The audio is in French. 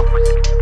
Thank you.